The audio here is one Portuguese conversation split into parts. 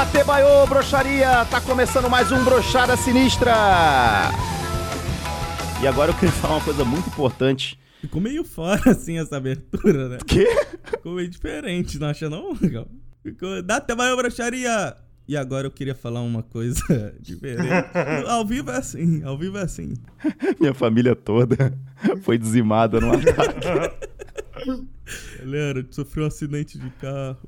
Datebaiô, broxaria! Tá começando mais um Brochada Sinistra! E agora eu queria falar uma coisa muito importante. Ficou meio fora, assim, essa abertura, né? Quê? Ficou meio diferente, não acha não? Ficou... Datebaiô, broxaria! E agora eu queria falar uma coisa diferente. ao vivo é assim, ao vivo é assim. Minha família toda foi dizimada no ataque. Galera, sofreu um acidente de carro.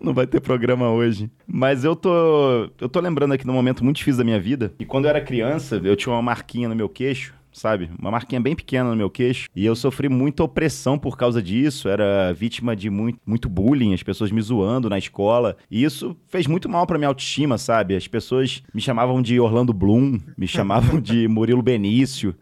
Não vai ter programa hoje. Mas eu tô. Eu tô lembrando aqui de um momento muito difícil da minha vida. E quando eu era criança, eu tinha uma marquinha no meu queixo. Sabe? Uma marquinha bem pequena no meu queixo. E eu sofri muita opressão por causa disso. Era vítima de muito, muito bullying, as pessoas me zoando na escola. E isso fez muito mal pra minha autoestima, sabe? As pessoas me chamavam de Orlando Bloom, me chamavam de Murilo Benício.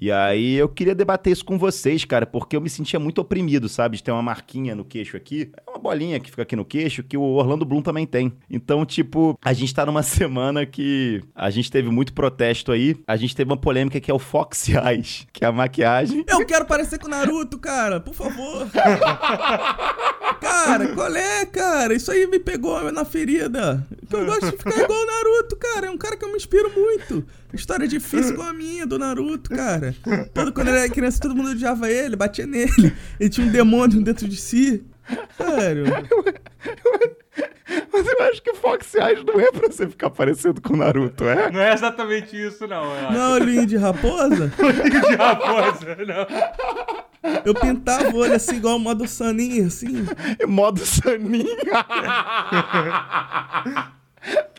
E aí eu queria debater isso com vocês, cara, porque eu me sentia muito oprimido, sabe? De ter uma marquinha no queixo aqui. É uma bolinha que fica aqui no queixo, que o Orlando Bloom também tem. Então, tipo, a gente tá numa semana que a gente teve muito protesto aí. A gente teve uma polêmica que é o Fox Eyes, que é a maquiagem. Eu quero parecer com o Naruto, cara, por favor. cara, qual é, cara? Isso aí me pegou na ferida. Eu gosto de ficar igual o Naruto, cara. É um cara que eu me inspiro muito. História difícil igual a minha, do Naruto, cara. Todo, quando ele era criança, todo mundo odiava ele, batia nele. Ele tinha um demônio dentro de si. Sério. Mas eu acho que Fox Eyes não é pra você ficar parecido com o Naruto, é? Não é exatamente isso, não. Eu Não, olhinho de raposa? Olhinho de raposa, não. Eu pintava o olho assim, igual o modo Saninha, assim. Modo Saninha.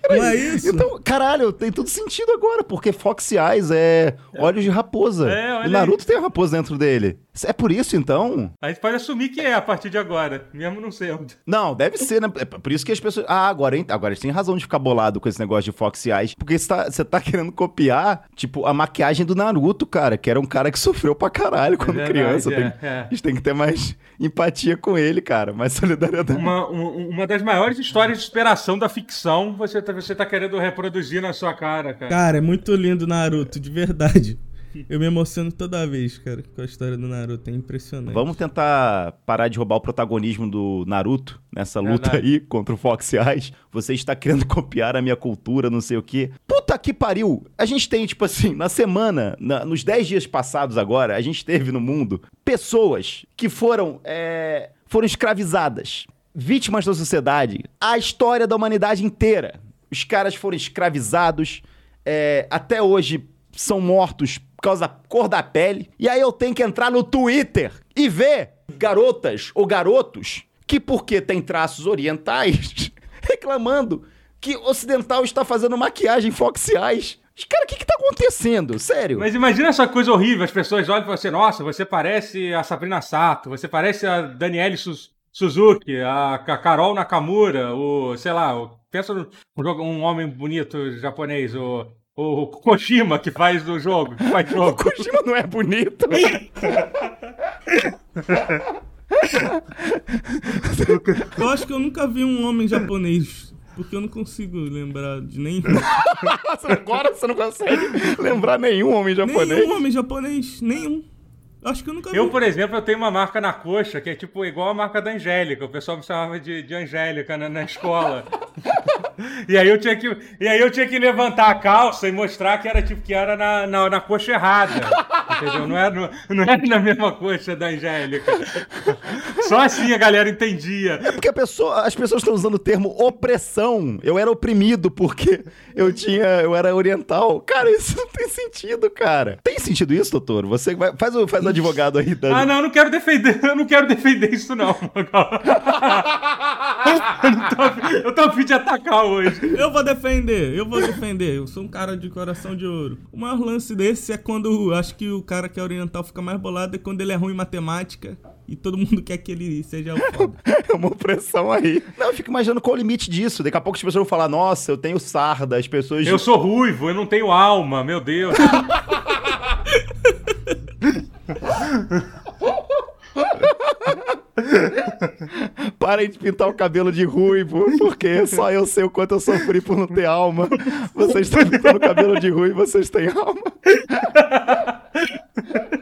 Não é isso? Então, caralho, tem tudo sentido agora, porque Fox Eyes é olhos de raposa. É, olha o Naruto tem a raposa dentro dele. É por isso, então? A gente pode assumir que é a partir de agora, mesmo não sendo. Não, deve ser, né? É por isso que as pessoas. Ah, agora, hein? agora eles têm razão de ficar bolado com esse negócio de Fox Eyes. Porque você tá, você tá querendo copiar, tipo, a maquiagem do Naruto, cara, que era um cara que sofreu pra caralho quando verdade, criança. é, Tem- é. A gente tem que ter mais empatia com ele, cara, mais solidariedade. Uma, um- uma das maiores histórias de superação da ficção você você tá querendo reproduzir na sua cara, cara. Cara, é muito lindo Naruto, de verdade. Eu me emociono toda vez, cara, com a história do Naruto. É impressionante. Vamos tentar parar de roubar o protagonismo do Naruto nessa luta Verdade. aí contra o Fox Eyes. Você está querendo copiar a minha cultura, não sei o quê. Puta que pariu! A gente tem, tipo assim, na semana, na- nos 10 dias passados agora, a gente teve no mundo pessoas que foram, é, foram escravizadas, vítimas da sociedade, a história da humanidade inteira. Os caras foram escravizados, é, até hoje são mortos por causa da cor da pele. E aí eu tenho que entrar no Twitter e ver garotas ou garotos que, porque tem traços orientais, reclamando que ocidental está fazendo maquiagem Fox Eyes. Cara, o que que tá acontecendo? Sério? Mas imagina essa coisa horrível, as pessoas olham e falam assim, nossa, você parece a Sabrina Sato, você parece a Daniele Su- Suzuki, a, a Carol Nakamura, o, sei lá, o- pensa num um, jogo- um homem bonito japonês, o, o Koshima que faz o jogo, que faz O jogo. Kojima não é bonito. Eu acho que eu nunca vi um homem japonês. Porque eu não consigo lembrar de nenhum. Agora você não consegue lembrar nenhum homem japonês. Nenhum homem japonês. Nenhum. Acho que eu nunca vi. Eu, por exemplo, eu tenho uma marca na coxa que é tipo igual a marca da Angélica. O pessoal me chamava de, de Angélica na, na escola. e, aí eu tinha que, e aí eu tinha que levantar a calça e mostrar que era tipo que era na, na, na coxa errada. Entendeu? Não era, no- não era na mesma coxa da Angélica. Só assim a galera entendia. Porque a pessoa, as pessoas estão usando o termo opressão. Eu era oprimido porque eu tinha, eu era oriental. Cara, isso não tem sentido, cara. Tem sentido isso, doutor? Você vai, faz o, faz o advogado aí. Da... Ah, não, eu não quero defender, eu não quero defender isso, não. eu, tô, afim- tô a fim de atacar hoje. Eu vou defender, eu vou defender. Eu sou um cara de coração de ouro. O maior lance desse é quando acho que o cara que é oriental fica mais bolado é quando ele é ruim em matemática e todo mundo quer que ele seja o foda. É uma opressão aí. Não, eu fico imaginando qual o limite disso. Daqui a pouco as pessoas vão falar, nossa, eu tenho sarda, as pessoas... Eu sou ruivo, eu não tenho alma, meu Deus. Parem de pintar o cabelo de ruivo, porque só eu sei o quanto eu sofri por não ter alma. Vocês estão pintando o cabelo de ruivo, vocês têm alma.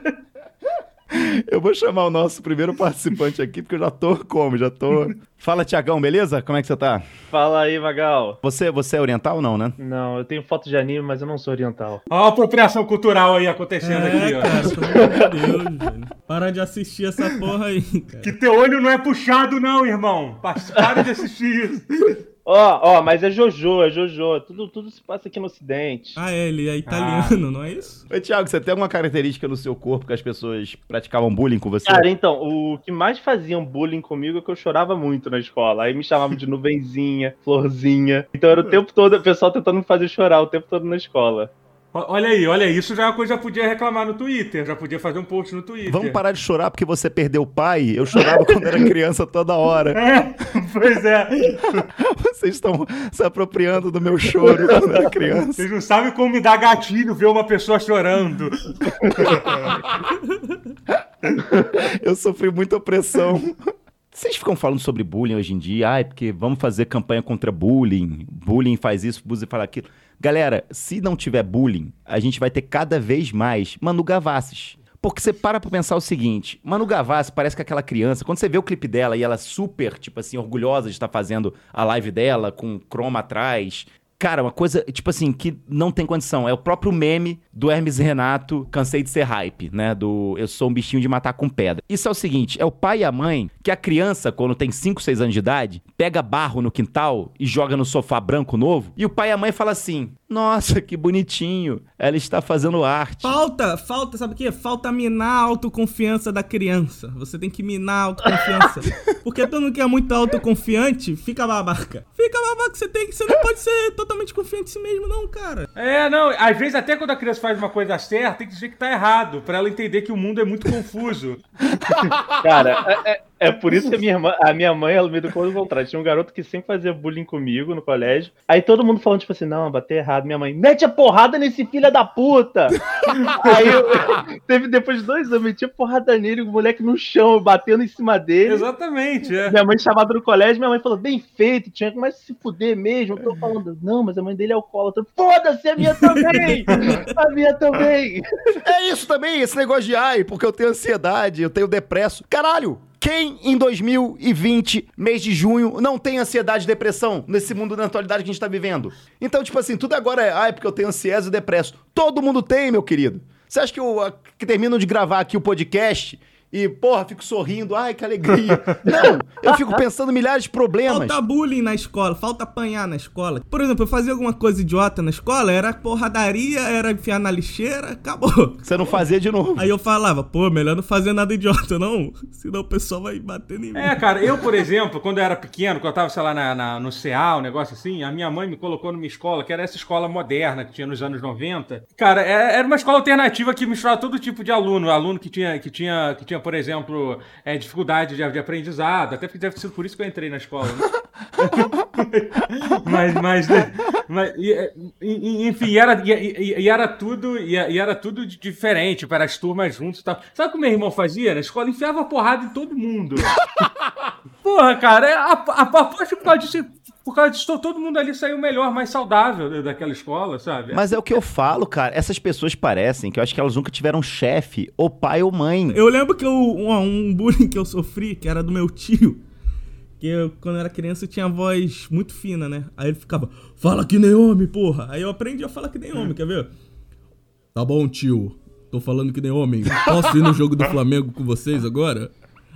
Eu vou chamar o nosso primeiro participante aqui, porque eu já tô como? Já tô. Fala, Tiagão, beleza? Como é que você tá? Fala aí, Magal. Você, você é oriental ou não, né? Não, eu tenho foto de anime, mas eu não sou oriental. Olha a apropriação cultural aí acontecendo É, aqui, ó. cara, pelo amor de Deus, velho. Para de assistir essa porra aí, cara. Que teu olho não é puxado, não, irmão. Para de assistir isso. Ó, ó, mas é Jojo, é Jojo. Tudo, tudo se passa aqui no Ocidente. Ah, é, ele é italiano, não é isso? Oi, Thiago, você tem alguma característica no seu corpo que as pessoas praticavam bullying com você? Cara, então, o que mais faziam bullying comigo é que eu chorava muito na escola. Aí me chamavam de nuvenzinha, florzinha. Então era o tempo todo o pessoal tentando me fazer chorar o tempo todo na escola. Olha aí, olha aí. Isso já é uma coisa já podia reclamar no Twitter. Já podia fazer um post no Twitter. Vamos parar de chorar porque você perdeu o pai? Eu chorava quando era criança toda hora. É, pois é. Vocês estão se apropriando do meu choro quando era criança. Vocês não sabem como me dá gatilho ver uma pessoa chorando. Eu sofri muita opressão. Vocês ficam falando sobre bullying hoje em dia, ai, porque vamos fazer campanha contra bullying, bullying faz isso, bullying faz aquilo. Galera, se não tiver bullying, a gente vai ter cada vez mais Manu Gavassis. Porque você para pra pensar o seguinte, Manu Gavassi parece que aquela criança, quando você vê o clipe dela e ela é super, tipo assim, orgulhosa de estar fazendo a live dela com croma atrás, Cara, uma coisa, tipo assim, que não tem condição. É o próprio meme do Hermes Renato, cansei de ser hype, né? Do eu sou um bichinho de matar com pedra. Isso é o seguinte: é o pai e a mãe que a criança, quando tem 5, 6 anos de idade, pega barro no quintal e joga no sofá branco novo. E o pai e a mãe fala assim: Nossa, que bonitinho. Ela está fazendo arte. Falta, falta, sabe o quê? Falta minar a autoconfiança da criança. Você tem que minar a autoconfiança. Porque todo mundo que é muito autoconfiante fica babaca. Fica babaca, você tem que. Você não pode ser totalmente confiante em si mesmo, não, cara. É, não, às vezes até quando a criança faz uma coisa certa, tem que dizer que tá errado, pra ela entender que o mundo é muito confuso. Cara, é, é- é por isso que a minha, irmã, a minha mãe, ela me educou ao contrário. Tinha um garoto que sempre fazia bullying comigo no colégio. Aí todo mundo falando, tipo assim, não, bater errado. Minha mãe, mete a porrada nesse filho da puta! Aí eu, teve, depois de dois anos, eu meti a porrada nele, o moleque no chão, batendo em cima dele. Exatamente, é. Minha mãe chamada no colégio, minha mãe falou, bem feito, tinha que mais se fuder mesmo. Eu tô falando, não, mas a mãe dele é alcoólatra. Foda-se, a minha também! A minha também! É isso também, esse negócio de ai, porque eu tenho ansiedade, eu tenho depresso. Caralho! Quem em 2020, mês de junho, não tem ansiedade e depressão nesse mundo da atualidade que a gente tá vivendo? Então, tipo assim, tudo agora é, ai, porque eu tenho ansiedade e depresso. Todo mundo tem, meu querido. Você acha que eu que termino de gravar aqui o podcast e, porra, fico sorrindo, ai, que alegria. Não, eu fico pensando milhares de problemas. Falta bullying na escola, falta apanhar na escola. Por exemplo, eu fazia alguma coisa idiota na escola, era porradaria, era enfiar na lixeira, acabou. Você não fazia de novo. Aí eu falava, pô, melhor não fazer nada idiota, não. Senão o pessoal vai bater em mim. É, cara, eu, por exemplo, quando eu era pequeno, quando eu tava, sei lá, na, na- no CA, um negócio assim, a minha mãe me colocou numa escola, que era essa escola moderna que tinha nos anos 90. Cara, é- era uma escola alternativa que misturava todo tipo de aluno. Aluno que tinha, que tinha, que tinha por exemplo, é, dificuldade de, de aprendizado. Até porque deve ter sido por isso que eu entrei na escola, né? mas, mas, né, mas e- e- e- enfim, era, e, e- era tudo, e, era tudo de- diferente para as turmas juntos. Sabe o que meu irmão fazia? Na escola enfiava porrada em todo mundo. Porra, cara, é- a, que causa disso, por causa disso, todo mundo ali saiu melhor, mais saudável da- daquela escola, sabe? Mas é o que eu falo, cara. Essas pessoas parecem que eu acho que elas nunca tiveram chefe, ou pai ou mãe. Eu lembro que eu, um, um bullying que eu sofri, que era do meu tio, que eu, quando eu era criança eu tinha a voz muito fina, né? Aí ele ficava, fala que nem homem, porra. Aí eu aprendi a falar que nem homem, quer ver? Tá bom, tio. Tô falando que nem homem. Posso ir no jogo do Flamengo com vocês agora?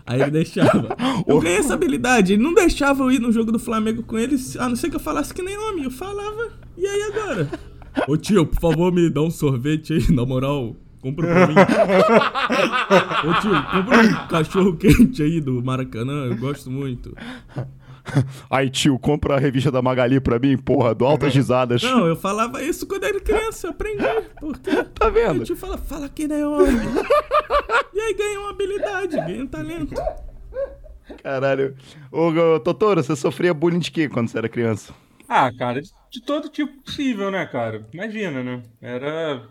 Aí ele deixava. Eu ganhei essa habilidade. Ele não deixava eu ir no jogo do Flamengo com eles, a não ser que eu falasse que nem homem. Eu falava. E aí agora? Ô tio, por favor, me dá um sorvete aí, na moral. Compra pra mim. Ô tio, compra um cachorro quente aí do Maracanã, eu gosto muito. Aí, tio, compra a revista da Magali pra mim, porra, do altas risadas. Não, eu falava isso quando era criança, eu aprendi. Porque Tá vendo? o tio fala, fala que nem homem. E aí ganha uma habilidade, ganha um talento. Caralho. Ô, ô, Totoro, você sofria bullying de quê quando você era criança? Ah, cara, de, de todo tipo possível, né, cara? Imagina, né? Era.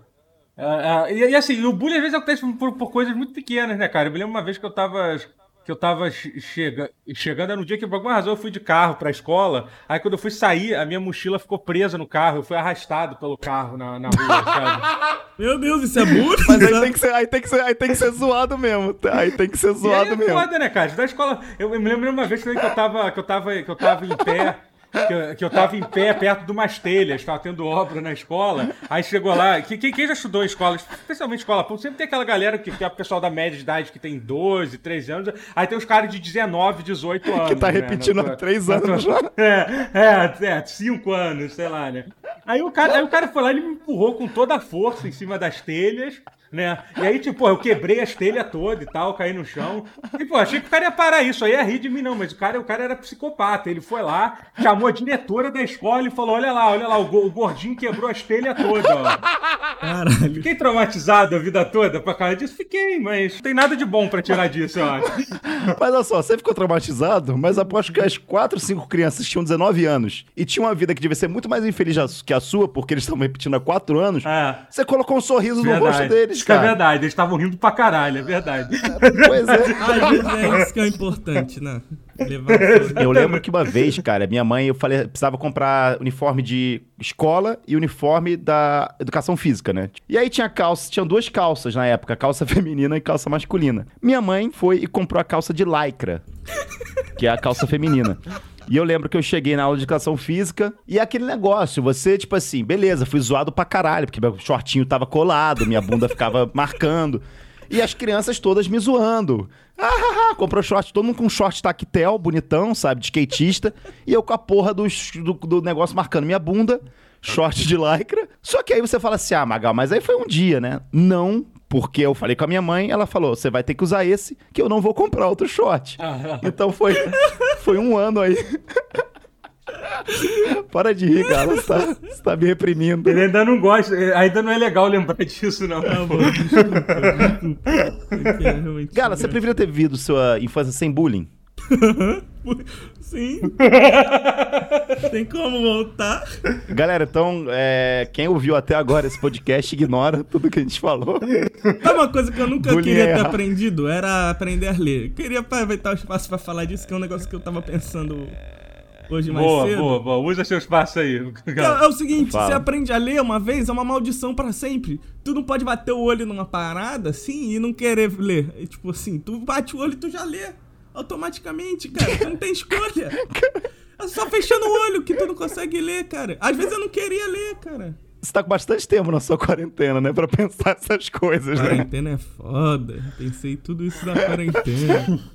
é, é, e, e assim, o bullying às vezes acontece por, por coisas muito pequenas, né, cara? Eu me lembro uma vez que eu tava. Que eu tava che- chega, chegando, era um dia que por alguma razão eu fui de carro pra escola. Aí quando eu fui sair, a minha mochila ficou presa no carro. Eu fui arrastado pelo carro na, na rua, sabe? Meu Deus, isso é bullying? Mas aí tem, que ser, aí, tem que ser, aí tem que ser zoado mesmo. tá? Aí tem que ser E aí zoado é mesmo. foda, né, cara? Da escola. Eu me lembro uma vez também que eu tava, que eu tava, que eu tava em pé. Que eu, que eu tava em pé perto de umas telhas, tava tendo obra na escola. Aí chegou lá. que- Quem, quem já estudou em escola, especialmente escola pública, sempre tem aquela galera que, que é o pessoal da média de idade que tem 12, 13 anos. Aí tem os caras de 19, 18 anos. Que tá né, repetindo na há tua- três na anos tua- já. É, é, é, cinco anos, sei lá, né? Aí o cara, aí o cara foi lá e me empurrou com toda a força em cima das telhas, né? E aí, tipo, eu quebrei as telhas todas e tal, caí no chão. E, pô, achei que o cara ia parar isso, aí ia rir de mim, não, mas o cara, o cara era psicopata. Ele foi lá, chamou a diretora da escola e falou: olha lá, olha lá, o, go- o gordinho quebrou as telhas todas, ó. Caralho. Fiquei traumatizado a vida toda por causa disso? Fiquei, mas não tem nada de bom pra tirar disso, eu acho. Mas olha só, você ficou traumatizado, mas aposto que as quatro, cinco crianças tinham 19 anos e tinham uma vida que devia ser muito mais infeliz a- que a sua, porque eles estavam repetindo há quatro anos. É. Você colocou um sorriso no rosto deles, Isso que é cara. verdade, eles estavam rindo pra caralho, é verdade. Pois é. Às vezes é isso que é importante, né? Eu lembro que uma vez, cara, minha mãe, eu falei, precisava comprar uniforme de escola e uniforme da educação física, né? E aí tinha calça, tinham duas calças na época, calça feminina e calça masculina. Minha mãe foi e comprou a calça de lycra, que é a calça feminina. E eu lembro que eu cheguei na aula de educação física e aquele negócio, você, tipo assim, beleza, fui zoado pra caralho, porque meu shortinho tava colado, minha bunda ficava marcando. E as crianças todas me zoando. Ah, ah, ah, comprou short, todo mundo com short tactel, bonitão, sabe, de skatista. e eu com a porra do, do, do negócio marcando minha bunda, short de lycra. Só que aí você fala assim, ah, Magal, mas aí foi um dia, né? Não, porque eu falei com a minha mãe, ela falou, você vai ter que usar esse, que eu não vou comprar outro short. Então foi, foi um ano aí. Para de rir, cara, você tá, você tá me reprimindo. Ele ainda não gosta, ainda não é legal lembrar disso, não. Tá bom, é Gala, você preferia ter vivido sua infância sem bullying? Sim. Tem como voltar? Galera, então, é, quem ouviu até agora esse podcast, ignora tudo que a gente falou. Sabe uma coisa que eu nunca Bullying queria é ter errado. aprendido? Era aprender a ler. Eu queria aproveitar o espaço pra falar disso, que é um negócio que eu tava pensando hoje mais Boa, cedo. boa, boa. Usa seu espaço aí. É, é o seguinte, Fala. você aprende a ler uma vez, é uma maldição pra sempre. Tu não pode bater o olho numa parada assim e não querer ler. É tipo assim, tu bate o olho e tu já lê. Automaticamente, cara. Tu não tem escolha. É só fechando o olho que tu não consegue ler, cara. Às vezes eu não queria ler, cara. Você tá com bastante tempo na sua quarentena, né? Pra pensar essas coisas, né? Quarentena é foda. Pensei tudo isso na quarentena.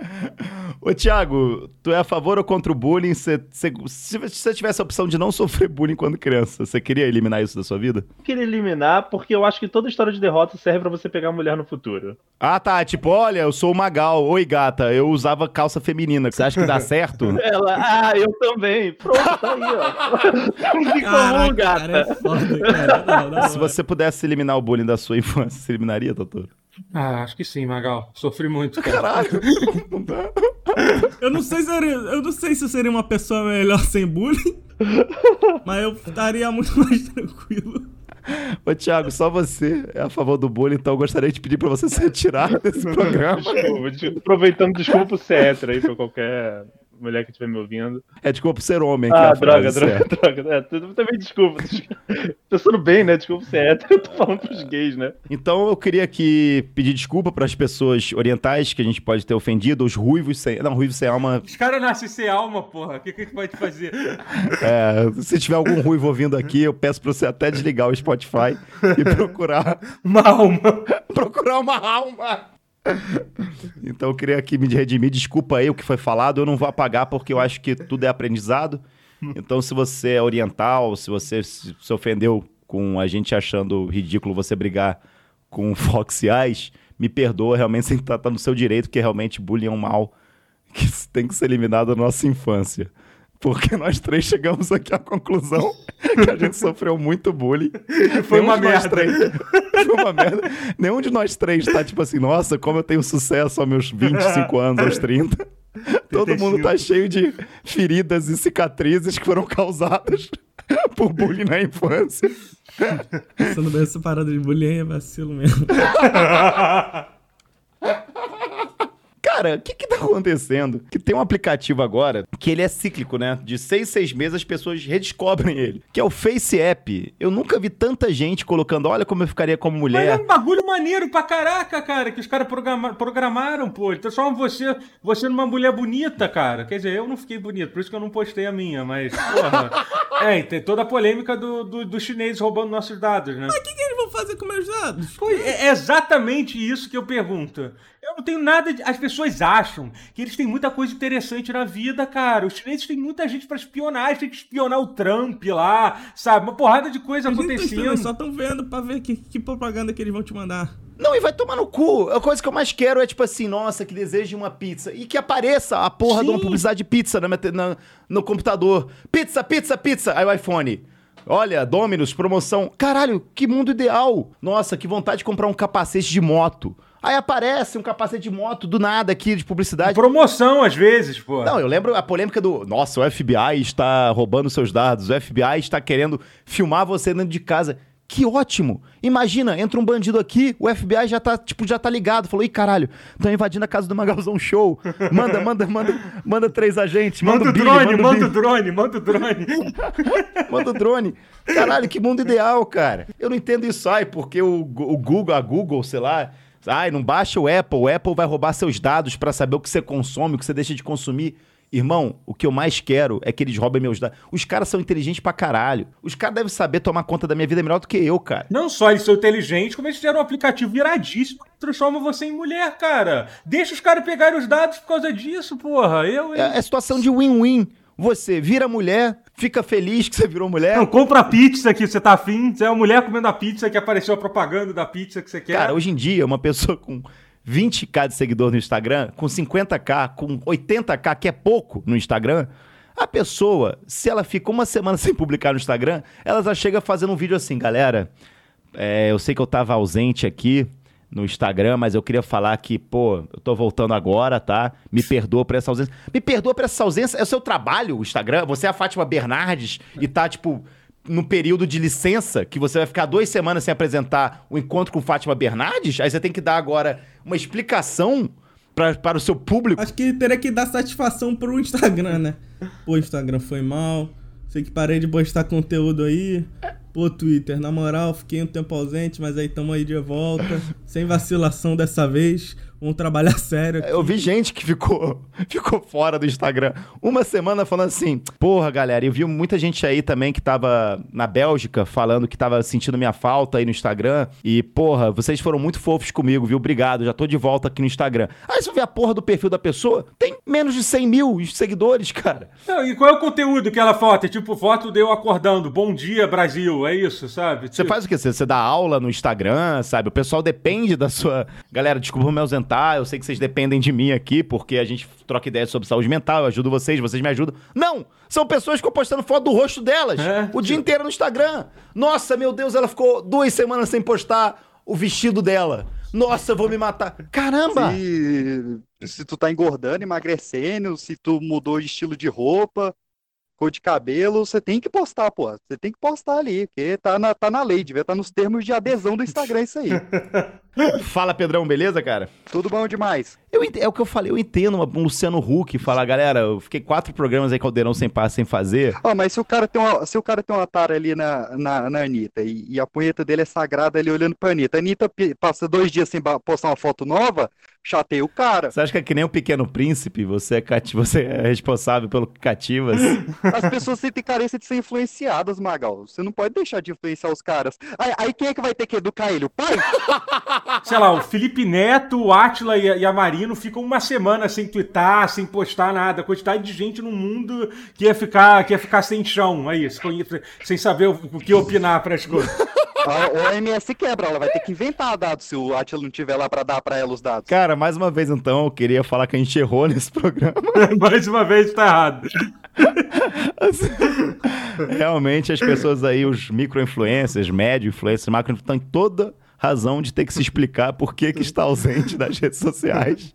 Ô, Thiago, tu é a favor ou contra o bullying? Você- você- se você tivesse a opção de não sofrer bullying quando criança, você queria eliminar isso da sua vida? Eu queria eliminar porque eu acho que toda história de derrota serve pra você pegar mulher no futuro. Ah, tá. Tipo, olha, eu sou o Magal. Oi, gata. Eu usava calça feminina. Você acha que dá certo? Ela, ah, eu também. Pronto, tá aí, ó. Em comum, gata. cara, é foda, cara. Não, não, Se você pudesse eliminar o bullying da sua infância, você eliminaria, doutor? Ah, acho que sim, Magal. Sofri muito, cara. Caralho. Não dá. Eu não sei se eu, seria- eu não sei se eu seria uma pessoa melhor sem bullying, mas eu estaria muito mais tranquilo. Ô, Thiago, só você é a favor do bullying, então eu gostaria de pedir pra você se retirar desse programa. Desculpa, des- aproveitando, desculpa ser hétero aí pra qualquer mulher que estiver me ouvindo. É desculpa ser homem. é Ah, droga, droga, certa. droga. É, tu- também desculpa. Pensando bem, né? Desculpa por ser hétero, eu tô falando pros gays, né? Então eu queria aqui pedir desculpa para as pessoas orientais que a gente pode ter ofendido, os ruivos sem. Não, ruivos sem alma. Os caras nascem sem alma, porra. O que, que a gente pode fazer? É, se tiver algum ruivo ouvindo aqui, eu peço pra você até desligar o Spotify e procurar. Uma alma. procurar uma alma! Então eu queria aqui me redimir. Desculpa aí o que foi falado, eu não vou apagar porque eu acho que tudo é aprendizado. Então, se você é oriental, se você se ofendeu com a gente achando ridículo você brigar com foxiais, me perdoa, realmente você tá, tá no seu direito, que realmente bullying é um mal que tem que ser eliminado da nossa infância. Porque nós três chegamos aqui à conclusão que a gente sofreu muito bullying. Foi Nenhum uma merda. três- Foi uma merda. Nenhum de nós três tá tipo assim, nossa, como eu tenho sucesso aos meus 25 anos, aos 30. Todo mundo tá cheio de feridas e cicatrizes que foram causadas por bullying na infância. Pensando bem, essa parada de bullying é vacilo mesmo. Cara, o que que tá acontecendo? Que tem um aplicativo agora que ele é cíclico, né? De seis, seis meses as pessoas redescobrem ele. Que é o Face App. Eu nunca vi tanta gente colocando, olha como eu ficaria como Mas é mulher. um bagulho maneiro pra caraca, cara, que os caras programa- programaram, pô. Ele transforma você, você numa mulher bonita, cara. Quer dizer, eu não fiquei bonito, por isso que eu não postei a minha, mas, porra. é, e tem toda a polêmica do, do, dos chineses roubando nossos dados, né? O que, que eles vão fazer com meus dados? Foi, é exatamente isso que eu pergunto. Eu não tenho nada de. As pessoas acham que eles têm muita coisa interessante na vida, cara. Os chineses têm muita gente pra espionar, eles têm que espionar o Trump lá, sabe? Uma porrada de coisa Eles acontecendo. só estão vendo pra ver que, que propaganda que eles vão te mandar. Não, e vai tomar no cu. A coisa que eu mais quero é tipo assim, nossa, que desejo de uma pizza. E que apareça a porra de uma Sim. publicidade de pizza na na- no computador. Pizza, pizza, pizza. Aí o iPhone. Olha, Dominus, promoção. Caralho, que mundo ideal. Nossa, que vontade de comprar um capacete de moto. Aí aparece um capacete de moto do nada aqui de publicidade. Promoção, às vezes, pô. Não, eu lembro a polêmica do. Nossa, o FBI está roubando seus dados, o FBI está querendo filmar você dentro de casa. Que ótimo! Imagina, entra um bandido aqui, o FBI já tá, tipo, já tá ligado. Falou, ih, caralho, estão invadindo a casa do Magalzão Show. Manda, manda, manda, manda três agentes. Manda, Manda o Billy, drone, manda o drone, manda o drone. manda o drone. Caralho, que mundo ideal, cara. Eu não entendo isso, ai, porque o, o Google, a Google, sei lá. Ai, não baixa o Apple. O Apple vai roubar seus dados pra saber o que você consome, o que você deixa de consumir. Irmão, o que eu mais quero é que eles roubem meus dados. Os caras são inteligentes pra caralho. Os caras devem saber tomar conta da minha vida melhor do que eu, cara. Não só eles são inteligentes, como eles fizeram um aplicativo viradíssimo que transforma você em mulher, cara. Deixa os caras pegarem os dados por causa disso, porra. Eu, hein? É, é situação de win-win. Você vira mulher, fica feliz que você virou mulher. Não, compra pizza que você tá afim. Você é uma mulher comendo a pizza que apareceu a propaganda da pizza que você quer. Cara, hoje em dia, uma pessoa com 20k de seguidor no Instagram, com 50k, com 80k, que é pouco no Instagram, a pessoa, se ela fica uma semana sem publicar no Instagram, ela já chega fazendo um vídeo assim, galera. é, eu sei que eu tava ausente aqui no Instagram, mas eu queria falar que, pô, eu tô voltando agora, tá? Me perdoa por essa ausência. Me perdoa por essa ausência. É o seu trabalho, o Instagram? Você é a Fátima Bernardes e tá, tipo, no período de licença, que você vai ficar duas semanas sem apresentar o encontro com Fátima Bernardes? Aí você tem que dar agora uma explicação pra, para o seu público. Acho que teria que dar satisfação pro Instagram, né? Pô, Instagram foi mal. Sei que parei de postar conteúdo aí. Pô, Twitter, na moral, fiquei um tempo ausente, mas aí tamo aí de volta. Sem vacilação dessa vez. Vamos trabalhar sério aqui. Eu vi gente que ficou, ficou fora do Instagram uma semana falando assim: porra, galera, eu vi muita gente aí também que tava na Bélgica falando que tava sentindo minha falta aí no Instagram. E, porra, vocês foram muito fofos comigo, viu? Obrigado, já tô de volta aqui no Instagram. Aí você vê a porra do perfil da pessoa, tem menos de 100 mil seguidores, cara. Não, e qual é o conteúdo que ela foto? É tipo foto de eu acordando. Bom dia, Brasil. É isso, sabe? Você Tipo, faz o quê? Você, você dá aula no Instagram, sabe? O pessoal depende da sua. Galera, desculpa me ausentar. Eu sei que vocês dependem de mim aqui, porque a gente troca ideias sobre saúde mental. Eu ajudo vocês, vocês me ajudam. Não! São pessoas que ficam postando foto do rosto delas É, o dia inteiro no Instagram. Nossa, meu Deus, ela ficou duas semanas sem postar o vestido dela. Nossa, eu vou me matar. Caramba! Se, se tu tá engordando, emagrecendo, se tu mudou de estilo de roupa, cor de cabelo, você tem que postar, pô. Você tem que postar ali, porque tá na, tá na lei, devia estar nos termos de adesão do Instagram isso aí. Fala, Pedrão, beleza, cara? Tudo bom demais. Eu ent- é o que eu falei, eu entendo um Luciano Huck falar, galera, eu fiquei quatro programas aí Caldeirão sem par, sem fazer. Ó, mas se o cara tem uma, se o cara tem uma tara ali na, na, na Anitta e, e a punheta dele é sagrada ali olhando pra Anitta, a Anitta passa dois dias sem postar uma foto nova, chateia o cara. Você acha que é que nem o Pequeno Príncipe? Você é, cati- você é responsável pelo cativas? As pessoas sentem carência de ser influenciadas, Magal. Você não pode deixar de influenciar os caras. Aí, aí quem é que vai ter que educar ele? O pai? Sei lá, o Felipe Neto, o Átila e a, e a Marino ficam uma semana sem twittar, sem postar nada. A quantidade de gente no mundo que ia ficar, que ia ficar sem chão, é isso. com- Sem saber o, o que opinar para as coisas. A OMS quebra, ela vai ter que inventar dados se o Atila não tiver lá pra dar pra ela os dados. Cara, mais uma vez então, eu queria falar que a gente errou nesse programa. Mais uma vez tá errado. Realmente, as pessoas aí, os micro-influencers, médio-influencers, macro estão em toda razão de ter que se explicar por que, que está ausente das redes sociais.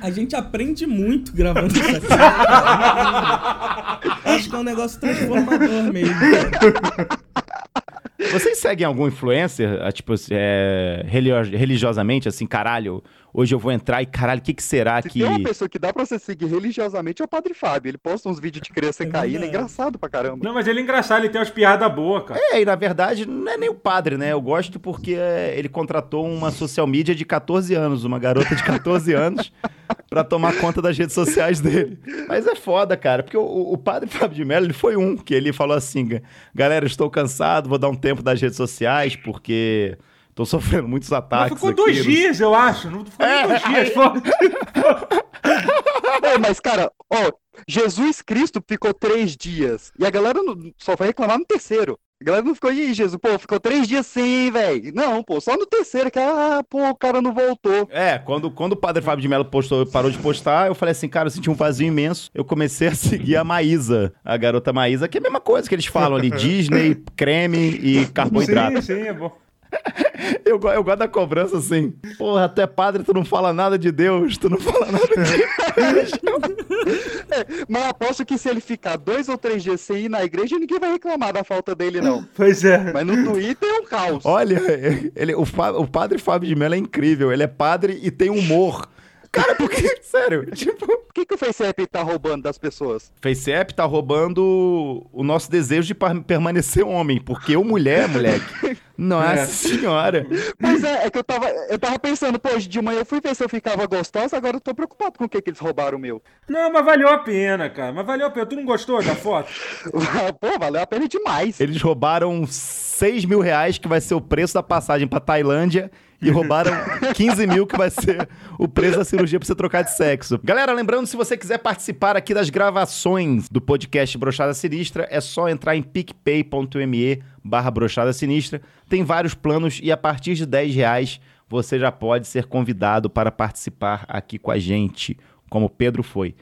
A gente aprende muito gravando isso aqui. cara. Acho que é um negócio transformador mesmo. Vocês seguem algum influencer, ah, tipo, é, religi- religiosamente, assim, caralho, hoje eu vou entrar e caralho, o que, que será Se que. tem uma pessoa que dá pra você seguir religiosamente é o Padre Fábio. Ele posta uns vídeos de criança É caindo, é verdade. engraçado pra caramba. Não, mas ele é engraçado, ele tem umas piadas boas, cara. É, e na verdade não é nem o padre, né? Eu gosto porque é, ele contratou uma social media de 14 anos, uma garota de 14 anos, pra tomar conta das redes sociais dele. Mas é foda, cara, porque o, o padre Fábio de Mello, ele foi um que ele falou assim: galera, estou cansado, vou dar um tempo das redes sociais porque tô sofrendo muitos Mas ataques. ficou aqui, dois não- dias, eu acho. Não ficou É, dois dias. É, mas, cara, ó, Jesus Cristo ficou três dias. E a galera não- só vai reclamar no terceiro. A galera não ficou, aí, Jesus, pô, ficou três dias sem, velho. Não, pô, só no terceiro, que, ah, pô, o cara não voltou. É, quando, quando o padre Fábio de Mello postou, parou de postar, eu falei assim, cara, eu senti um vazio imenso. Eu comecei a seguir a Maísa, a garota Maísa, que é a mesma coisa que eles falam ali: Disney, creme e carboidrato. Sim, sim, é bom. Eu, eu gosto da cobrança assim. Porra, tu é padre, tu não fala nada de Deus, tu não fala nada de Mas aposto que se ele ficar dois ou três dias sem ir na igreja, ninguém vai reclamar da falta dele, não. Pois é. Mas no Twitter é um caos. Olha, ele, o, o padre Fábio de Mello é incrível. Ele é padre e tem humor. Cara, porque, sério, tipo. Por que, que o FaceApp tá roubando das pessoas? FaceApp tá roubando o nosso desejo de permanecer homem, porque eu mulher, moleque. Nossa É. senhora. Pois é, é que eu tava, eu tava pensando, pô, hoje de manhã eu fui ver se eu ficava gostosa, agora eu tô preocupado com o que, que eles roubaram o meu. Não, mas valeu a pena, cara. Mas valeu a pena. Tu não gostou da foto? pô, valeu a pena demais. Eles roubaram 6 mil reais, que vai ser o preço da passagem pra Tailândia, e roubaram 15 mil, que vai ser o preço da cirurgia pra você trocar de sexo. Galera, lembrando, se você quiser participar aqui das gravações do podcast Brochada Sinistra, é só entrar em picpay.me barra Brochada Sinistra. Tem vários planos e a partir de 10 reais você já pode ser convidado para participar aqui com a gente, como o Pedro foi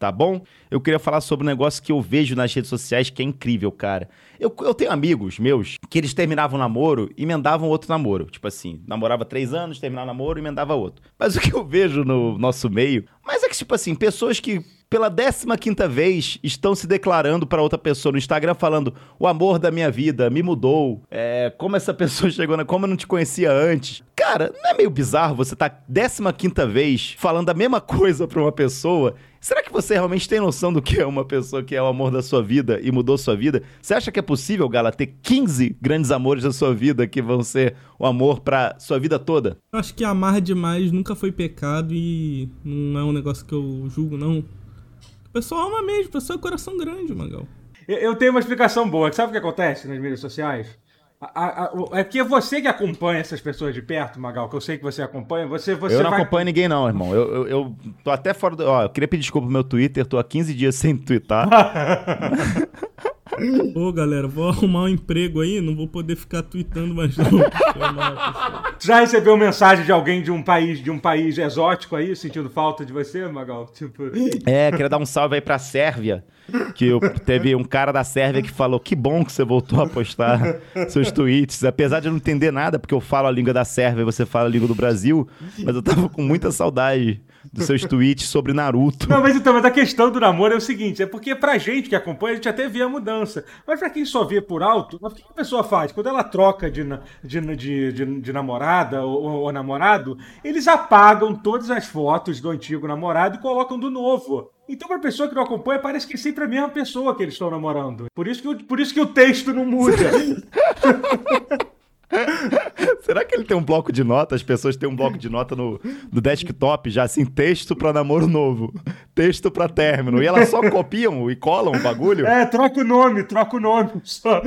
tá bom? Eu queria falar sobre um negócio que eu vejo nas redes sociais que é incrível, cara. Eu, eu tenho amigos meus que eles terminavam um namoro e emendavam outro namoro. Tipo assim, namorava três anos, terminava o namoro e emendava outro. Mas o que eu vejo no nosso meio, mas é que, tipo assim, pessoas que pela 15 quinta vez estão se declarando pra outra pessoa no Instagram falando o amor da minha vida me mudou, é, como essa pessoa chegou, na, como eu não te conhecia antes. Cara, não é meio bizarro você tá 15 quinta vez falando a mesma coisa pra uma pessoa? Será que você realmente tem noção do que é uma pessoa que é o amor da sua vida e mudou sua vida? Você acha que é possível, Gala, ter 15 grandes amores da sua vida que vão ser o amor pra sua vida toda? Eu acho que amar demais nunca foi pecado e não é um negócio que eu julgo, não. O pessoal ama mesmo, o pessoal é coração grande, Magal. Eu- tenho uma explicação boa. Sabe o que acontece nas mídias sociais? A- a- a- é porque você que acompanha essas pessoas de perto, Magal, que eu sei que você acompanha, você, você eu não vai... acompanho ninguém, não, irmão. Eu, eu, eu tô até fora do. Ó, eu queria pedir desculpa pro meu Twitter, tô há 15 dias sem twittar. Ô, galera, vou arrumar um emprego aí, não vou poder ficar tweetando mais não. Já recebeu mensagem de alguém de um país, de um país exótico aí, sentindo falta de você, Magal? Tipo. É, queria dar um salve aí pra Sérvia. Que eu- teve um cara da Sérvia que falou: que bom que você voltou a postar seus tweets. Apesar de eu não entender nada, porque eu falo a língua da Sérvia e você fala a língua do Brasil, mas eu tava com muita saudade dos seus tweets sobre Naruto. Não, mas então, mas a questão do namoro é o seguinte: é porque pra gente que acompanha, a gente até vê a mudança. Mas pra quem só vê por alto, mas o que a pessoa faz? Quando ela troca de, de, de, de, de namorada ou, ou- namorado, eles apagam todas as fotos do antigo namorado e colocam do novo. Então, pra pessoa que não acompanha, parece que é sempre a mesma pessoa que eles estão namorando. Por isso que, o- por isso que o texto não muda. Será que ele tem um bloco de nota? As pessoas têm um bloco de nota no, no desktop, já assim, texto pra namoro novo, texto pra término. E elas só copiam e colam o bagulho? é, troca o nome, troca o nome. Só.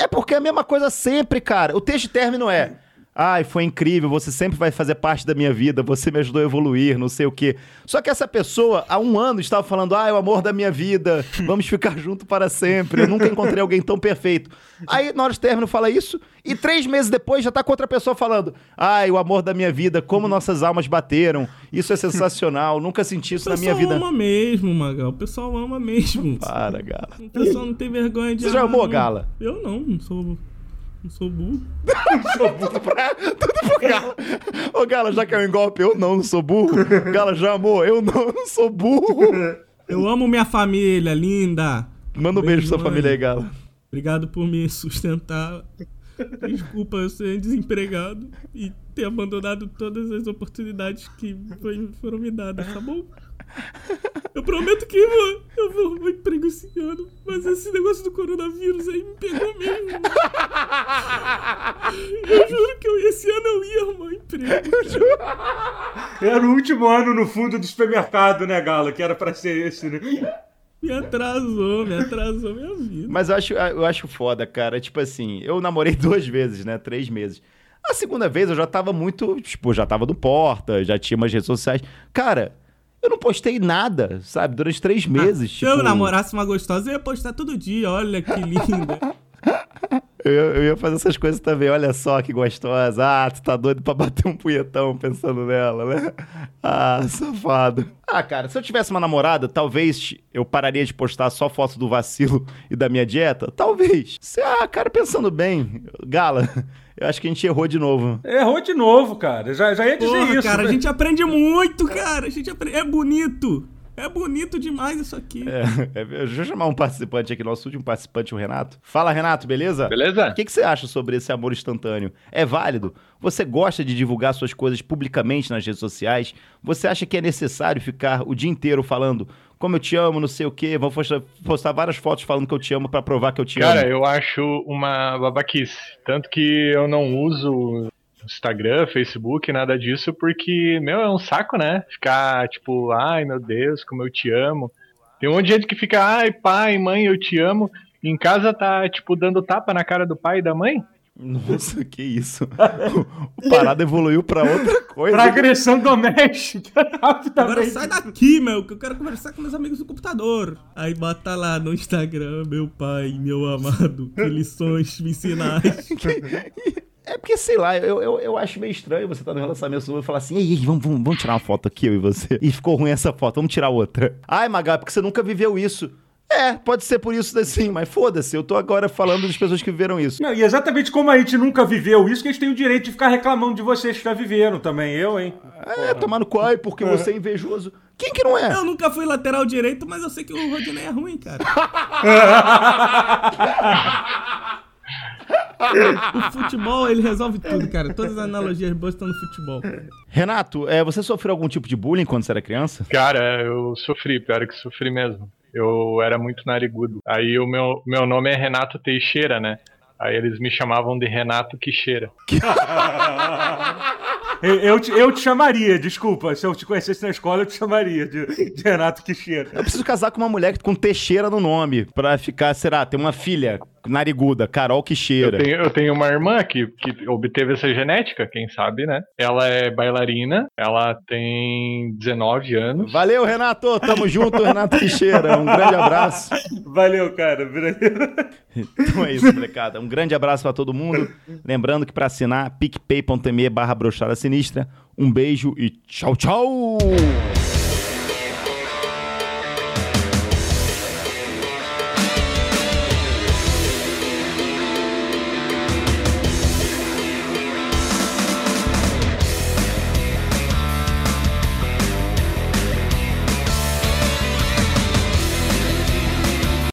É porque é a mesma coisa sempre, cara. O texto de término é. Ai, foi incrível, você sempre vai fazer parte da minha vida, você me ajudou a evoluir, não sei o quê. Só que essa pessoa, há um ano, estava falando, ai, o amor da minha vida, vamos ficar junto para sempre, eu nunca encontrei alguém tão perfeito. Aí, na hora de término, fala isso, e três meses depois já tá com outra pessoa falando, ai, o amor da minha vida, como nossas almas bateram, isso é sensacional, nunca senti isso O na minha pessoal vida. ama mesmo, Magal. O pessoal ama mesmo. Para, Gala. O pessoal não tem vergonha de Você já amou, não. Gala? Eu não, não sou. Não sou burro. Tudo pra, tudo pro Gala. Ô, Gala, já caiu em golpe? Eu não, não sou burro. Gala, já amou? Eu não, não sou burro. Eu amo minha família, linda. Manda um beijo pra sua mãe. família aí, Gala. Obrigado por me sustentar. Desculpa eu ser desempregado e ter abandonado todas as oportunidades que foram me dadas, tá bom? Eu prometo que eu, eu vou arrumar emprego esse ano, mas esse negócio do coronavírus aí me pegou mesmo. Eu juro que eu, esse ano eu ia arrumar emprego. Era o último ano no fundo do supermercado, né, Galo? Que era pra ser esse, né? Me atrasou, me atrasou minha vida. Mas eu acho, eu acho foda, cara. Tipo assim, eu namorei duas vezes, né? Três meses. A segunda vez eu já tava muito. Tipo, já tava no Porta, já tinha umas redes sociais. Cara, eu não postei nada, sabe? Durante três meses. Se tipo, eu namorasse uma gostosa, eu ia postar todo dia. Olha que linda. Eu, eu ia fazer essas coisas também. Olha só que gostosa. Ah, tu tá doido pra bater um punhetão pensando nela, né? Ah, safado. Ah, cara, se eu tivesse uma namorada, talvez eu pararia de postar só foto do vacilo e da minha dieta. Talvez. Se, ah, cara, pensando bem, Gala, eu acho que a gente errou de novo. Errou de novo, cara. Já, já ia dizer Porra, isso. cara, a né? gente aprende muito, cara. A gente aprende... É bonito. É bonito demais isso aqui. É, é, deixa eu chamar um participante aqui, nosso último participante, o Renato. Fala, Renato, beleza? Beleza? O que, que você acha sobre esse amor instantâneo? É válido? Você gosta de divulgar suas coisas publicamente nas redes sociais? Você acha que é necessário ficar o dia inteiro falando como eu te amo, não sei o quê? Vou postar, postar várias fotos falando que eu te amo pra provar que eu te Cara, amo. eu acho uma babaquice. Tanto que eu não uso Instagram, Facebook, nada disso, porque, meu, é um saco, né? Ficar tipo, ai meu Deus, como eu te amo. Tem um monte de gente que fica, ai pai, mãe, eu te amo. Em casa tá, tipo, dando tapa na cara do pai e da mãe? Nossa, que isso. o parada evoluiu pra outra coisa. Pra agressão doméstica, Agora sai daqui, meu, que eu quero conversar com meus amigos do computador. Aí bota lá no Instagram, meu pai, meu amado, que lições me ensinais. É porque, sei lá, eu, eu, eu acho meio estranho você estar no relacionamento novo e falar assim, ei, ei, vamos, vamos, vamos tirar uma foto aqui, eu e você. E ficou ruim essa foto, vamos tirar outra. Ai, Magal, é porque você nunca viveu isso. É, pode ser por isso assim, mas foda-se, eu tô agora falando das pessoas que viveram isso. Não, e exatamente como a gente nunca viveu isso, que a gente tem o direito de ficar reclamando de vocês que já viveram também. Eu, hein? É, tomar no cu, porque você é invejoso. Quem que não é? Eu nunca fui lateral direito, mas eu sei que o Rodinei é ruim, cara. o futebol, ele resolve tudo, cara. Todas as analogias boas estão no futebol. Renato, é, você sofreu algum tipo de bullying quando você era criança? Cara, eu sofri, pior que sofri mesmo. Eu era muito narigudo. Aí o meu, meu nome é Renato Teixeira, né? Aí eles me chamavam de Renato Quixeira. Eu, eu te, eu te chamaria, desculpa. Se eu te conhecesse na escola, eu te chamaria de, de Renato Quixeira. Eu preciso casar com uma mulher com Teixeira no nome, pra ficar, será, ter uma filha nariguda, Carol Eu Quixeira. tenho, eu tenho uma irmã que, que obteve essa genética, quem sabe, né? Ela é bailarina, ela tem 19 anos. Valeu, Renato, tamo junto, Renato Quixeira, um grande abraço. Valeu, cara. Então é isso, molecada. Um grande abraço pra todo mundo. Lembrando que pra assinar, picpay.me barra brochada sinistra. Um beijo e tchau, tchau!